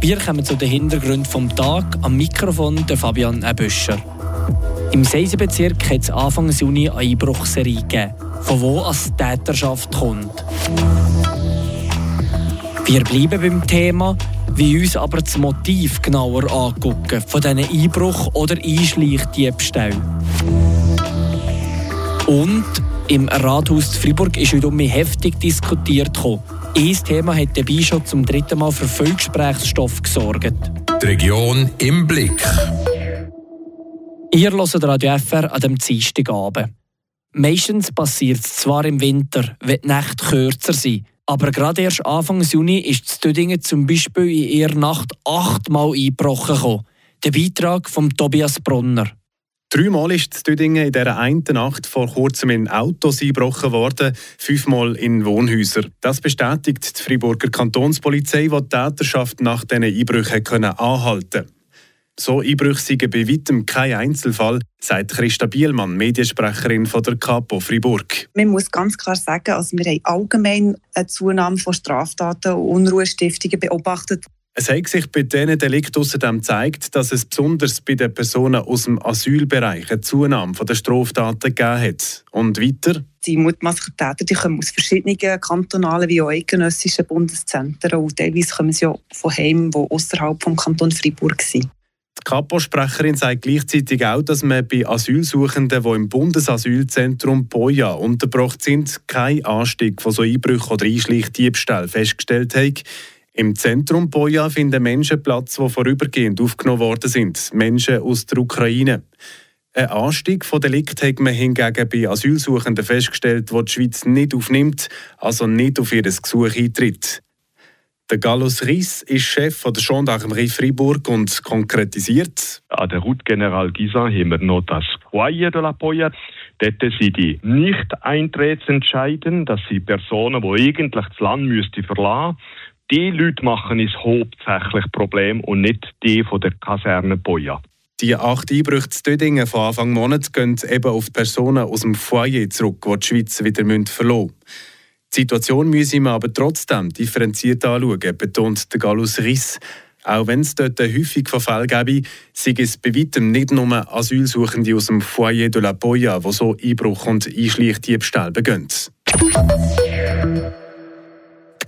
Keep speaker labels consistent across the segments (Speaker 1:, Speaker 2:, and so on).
Speaker 1: Wir kommen zu den Hintergründen vom Tag. Am Mikrofon der Fabian Ebüscher. Im Seisenbezirk hat es Anfang Juni eine Einbruchserie gegeben, von wo als Täterschaft kommt. Wir bleiben beim Thema, wie uns aber das Motiv genauer angucken von diesen Einbruch- oder Einschleichdiebstählen. Und im Rathaus Freiburg ist heute um mich heftig diskutiert. Ein Thema hat dabei schon zum dritten Mal für viel Gesprächsstoff gesorgt.
Speaker 2: Die Region im Blick.
Speaker 1: Ihr hört Radio FR an dem Dienstagabend. Meistens passiert es zwar im Winter, wenn die Nächte kürzer sind. Aber gerade erst Anfang Juni ist das Tüdingen zum Beispiel in ihrer Nacht achtmal eingebrochen. Gekommen. Der Beitrag von Tobias Brunner.
Speaker 3: Dreimal ist das Tüdingen in dieser einen Nacht vor kurzem in Autos eingebrochen worden, fünfmal in Wohnhäuser. Das bestätigt die Freiburger Kantonspolizei, die die Täterschaft nach diesen Einbrüchen anhalten konnte. So Einbrüche seien bei weitem kein Einzelfall, sagt Christa Bielmann, Mediensprecherin von der Capo Fribourg.
Speaker 4: Man muss ganz klar sagen, also wir haben allgemein eine Zunahme von Straftaten und Unruhestiftungen beobachtet.
Speaker 3: Es hat sich bei diesen Delikten außerdem gezeigt, dass es besonders bei den Personen aus dem Asylbereich eine Zunahme der Straftaten gegeben hat. Und weiter?
Speaker 4: Die mutmaßlichen Täter die kommen aus verschiedenen kantonalen wie auch eidgenössischen Bundeszentren und teilweise kommen sie auch von Heimen, die außerhalb des Kantons Freiburg sind.
Speaker 3: Die Kapo-Sprecherin sagt gleichzeitig auch, dass man bei Asylsuchenden, die im Bundesasylzentrum Boja untergebracht sind, keinen Anstieg von so Einbrüchen oder Einschleichdiebstählen festgestellt hat. Im Zentrum Boja finden Menschen Platz, die vorübergehend aufgenommen worden sind, Menschen aus der Ukraine. Ein Anstieg von Delikt hat man hingegen bei Asylsuchenden festgestellt, die die Schweiz nicht aufnimmt, also nicht auf ihr Gesuch eintritt. Der Gallus Ries ist Chef der Gendarmerie Fribourg und konkretisiert.
Speaker 5: An der Route General Gisa haben wir noch das Foyer de la Poya. Dort sind die nicht eintretensentscheiden. Das sind Personen, die eigentlich das Land müssten verlassen Die Leute machen es hauptsächlich Problem und nicht die von der Kaserne Poya.
Speaker 3: Die acht Einbrüche zu Dödingen von Anfang Monat gehen eben auf die Personen aus dem Foyer zurück, die die Schweiz wieder verlassen müssen. Die Situation müsse man aber trotzdem differenziert anschauen, betont der Gallus Riss. Auch wenn es dort häufig von Fällen gäbe, sei es bei weitem nicht nur Asylsuchende aus dem Foyer de la Poya, die so Einbruch und Einschleichdiebstahl begehen.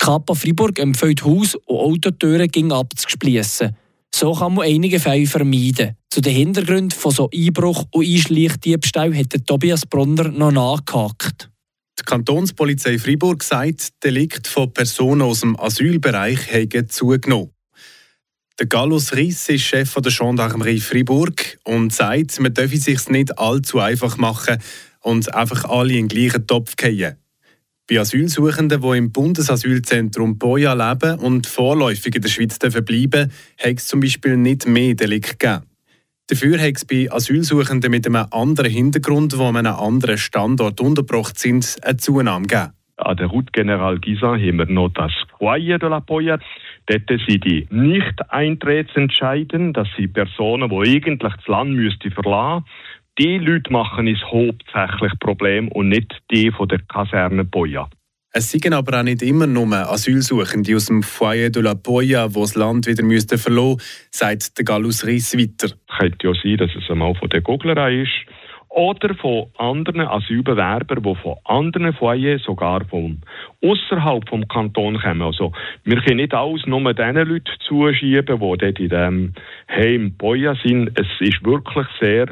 Speaker 1: Kappa Fribourg empfiehlt Haus- und Autotüren gegen abzuschliessen. So kann man einige Fälle vermeiden. Zu den Hintergründen von so Einbruch und Einschleichdiebstahl hat Tobias Brunner noch nachgehakt.
Speaker 3: Die Kantonspolizei Fribourg sagt, Delikt von Personen aus dem Asylbereich haben zugenommen. Der Gallus Riss ist Chef der Gendarmerie Fribourg und sagt, man dürfe es sich nicht allzu einfach machen und einfach alle in den gleichen Topf fallen. Bei Asylsuchenden, die im Bundesasylzentrum Boja leben und vorläufig in der Schweiz bleiben hat es zum Beispiel nicht mehr Delikt gegeben. Dafür hat es bei Asylsuchenden mit einem anderen Hintergrund, die an einem anderen Standort untergebracht sind, eine Zunahme gegeben.
Speaker 5: An der Route General Gisa haben wir noch das Foyer de la Poya. Dort sind die nicht eintretensentscheiden. Das sind Personen, die eigentlich das Land müssten verlassen Die Leute machen es hauptsächlich Problem und nicht die von der Kaserne Poya.
Speaker 3: Es seien aber auch nicht immer nur Asylsuchende aus dem Foyer de la Poya, die das Land wieder müssten verlassen müssten, sagt der Gallus Riss weiter.
Speaker 5: Es könnte ja sein, dass es einmal von der Guglerei ist oder von anderen Asylbewerbern, die von anderen Foyers, sogar von außerhalb vom Kanton kommen. Also wir können nicht alles nur den Leuten zuschieben, die dort in diesem Heim Poya sind. Es ist wirklich sehr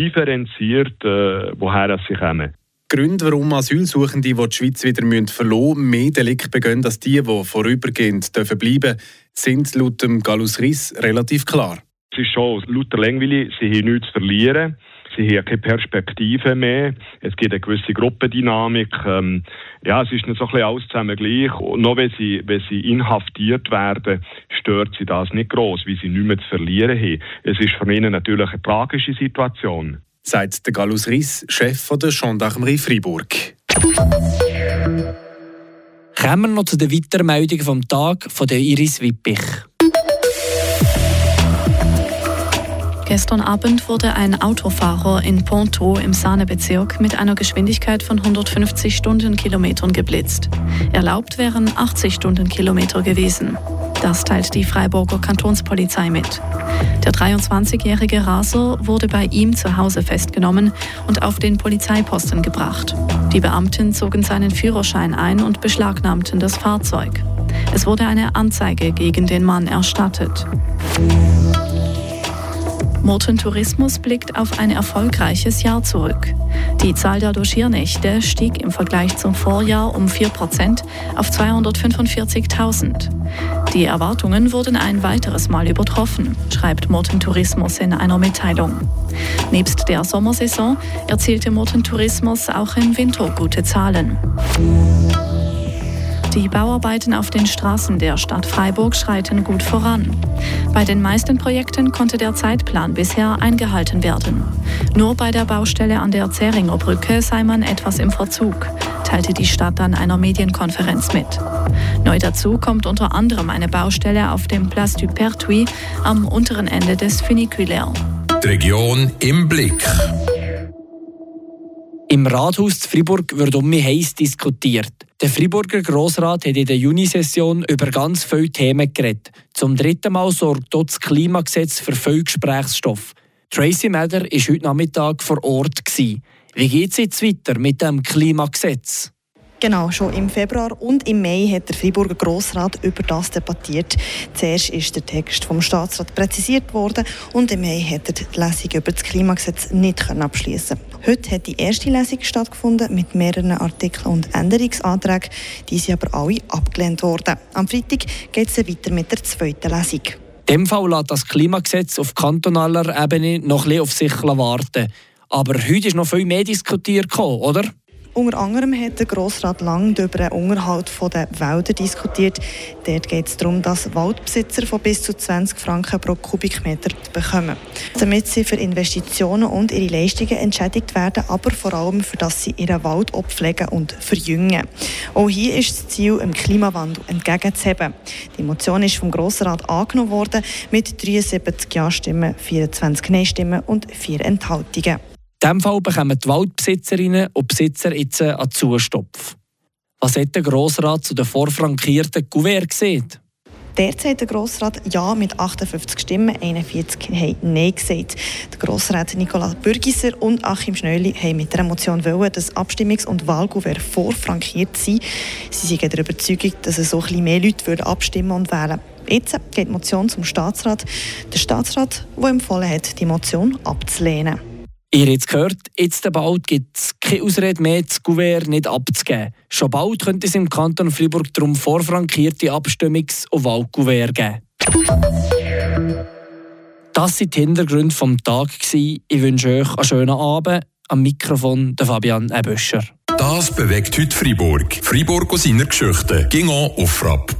Speaker 5: differenziert, äh, woher sie kommen.
Speaker 3: Gründe, warum Asylsuchende, die die Schweiz wieder verlassen müssen, mehr Delikte begehen als die, die vorübergehend bleiben dürfen, sind laut dem Gallus Riss relativ klar.
Speaker 5: Es ist schon lauter Langweilig, sie haben nichts zu verlieren. Sie haben keine Perspektive mehr. Es gibt eine gewisse Gruppendynamik. Ähm, ja, es ist nicht so ein bisschen alles zusammen gleich. Und noch wenn sie, wenn sie inhaftiert werden, stört sie das nicht groß, wie sie nichts mehr zu verlieren haben. Es ist für ihnen natürlich eine tragische Situation
Speaker 3: sagt der Gallus Riss, Chef der Gendarmerie Freiburg.
Speaker 1: Kommen wir noch zu den weiteren Meldungen vom Tag von der Iris Wippich.
Speaker 6: Gestern Abend wurde ein Autofahrer in Ponto im Sahnebezirk mit einer Geschwindigkeit von 150 Stundenkilometern geblitzt. Erlaubt wären 80 Stundenkilometer gewesen. Das teilt die Freiburger Kantonspolizei mit. Der 23-jährige Raser wurde bei ihm zu Hause festgenommen und auf den Polizeiposten gebracht. Die Beamten zogen seinen Führerschein ein und beschlagnahmten das Fahrzeug. Es wurde eine Anzeige gegen den Mann erstattet. Morten Tourismus blickt auf ein erfolgreiches Jahr zurück. Die Zahl der Logiernächte stieg im Vergleich zum Vorjahr um 4% auf 245.000. Die Erwartungen wurden ein weiteres Mal übertroffen, schreibt Morten Tourismus in einer Mitteilung. Nebst der Sommersaison erzielte Morten Tourismus auch im Winter gute Zahlen. Die Bauarbeiten auf den Straßen der Stadt Freiburg schreiten gut voran. Bei den meisten Projekten konnte der Zeitplan bisher eingehalten werden. Nur bei der Baustelle an der Zähringer Brücke sei man etwas im Verzug, teilte die Stadt an einer Medienkonferenz mit. Neu dazu kommt unter anderem eine Baustelle auf dem Place du Pertuis am unteren Ende des Funiculaire.
Speaker 2: Region im Blick.
Speaker 1: Im Rathaus zu Fribourg wird um mich heiß diskutiert. Der Friburger Grossrat hat in der Junisession über ganz viele Themen geredet. Zum dritten Mal sorgt dort das Klimagesetz für viel Gesprächsstoff. Tracy Meder war heute Nachmittag vor Ort. Wie geht es jetzt weiter mit dem Klimagesetz?
Speaker 7: Genau, schon im Februar und im Mai hat der Friburger Grossrat über das debattiert. Zuerst ist der Text vom Staatsrat präzisiert worden und im Mai hat er die Lesung über das Klimagesetz nicht abschließen. Heute hat die erste Lesung stattgefunden mit mehreren Artikeln und Änderungsanträgen. Die sind aber alle abgelehnt worden. Am Freitag geht es weiter mit der zweiten Lesung.
Speaker 1: Dem Fall lässt das Klimagesetz auf kantonaler Ebene noch ein bisschen auf sich warten. Aber heute ist noch viel mehr diskutiert, oder?
Speaker 7: Unter anderem hat der Grossrat Lang über den Unterhalt der Wälder diskutiert. Dort geht es darum, dass Waldbesitzer von bis zu 20 Franken pro Kubikmeter bekommen. Damit sie für Investitionen und ihre Leistungen entschädigt werden, aber vor allem für dass sie ihren Wald pflegen und verjüngen. Auch hier ist das Ziel, dem Klimawandel entgegenzuheben. Die Motion ist vom Grossrat angenommen worden mit 73 Ja-Stimmen, 24 Nein-Stimmen und 4 Enthaltungen.
Speaker 1: In diesem Fall bekommen die Waldbesitzerinnen und Besitzer jetzt einen Zustopf. Was hat der Grossrat zu den vorfrankierten Kuvert gesehen?
Speaker 7: Derzeit hat der Grossrat Ja mit 58 Stimmen, 41 haben Nein gesagt. Der Grossrat Nicolas Bürgisser und Achim Schnöli haben mit der Motion wollen, dass Abstimmungs- und Wahlkuvert vorfrankiert sind. Sie sind der Überzeugung, dass so ein mehr Leute abstimmen und wählen Jetzt geht die Motion zum Staatsrat. Der Staatsrat, der empfohlen hat, die Motion abzulehnen.
Speaker 1: Ihr habt es gehört, jetzt bald gibt es keine Ausrede mehr, das Gouverne nicht abzugeben. Schon bald könnte es im Kanton Freiburg darum vorfrankierte Abstimmungs- und Wahlgouverne geben. Das waren die Hintergründe des Tages. Ich wünsche euch einen schönen Abend. Am Mikrofon der Fabian Eböscher.
Speaker 2: Das bewegt heute Freiburg. Freiburg aus seiner Geschichte. Ging auf frapp.ch.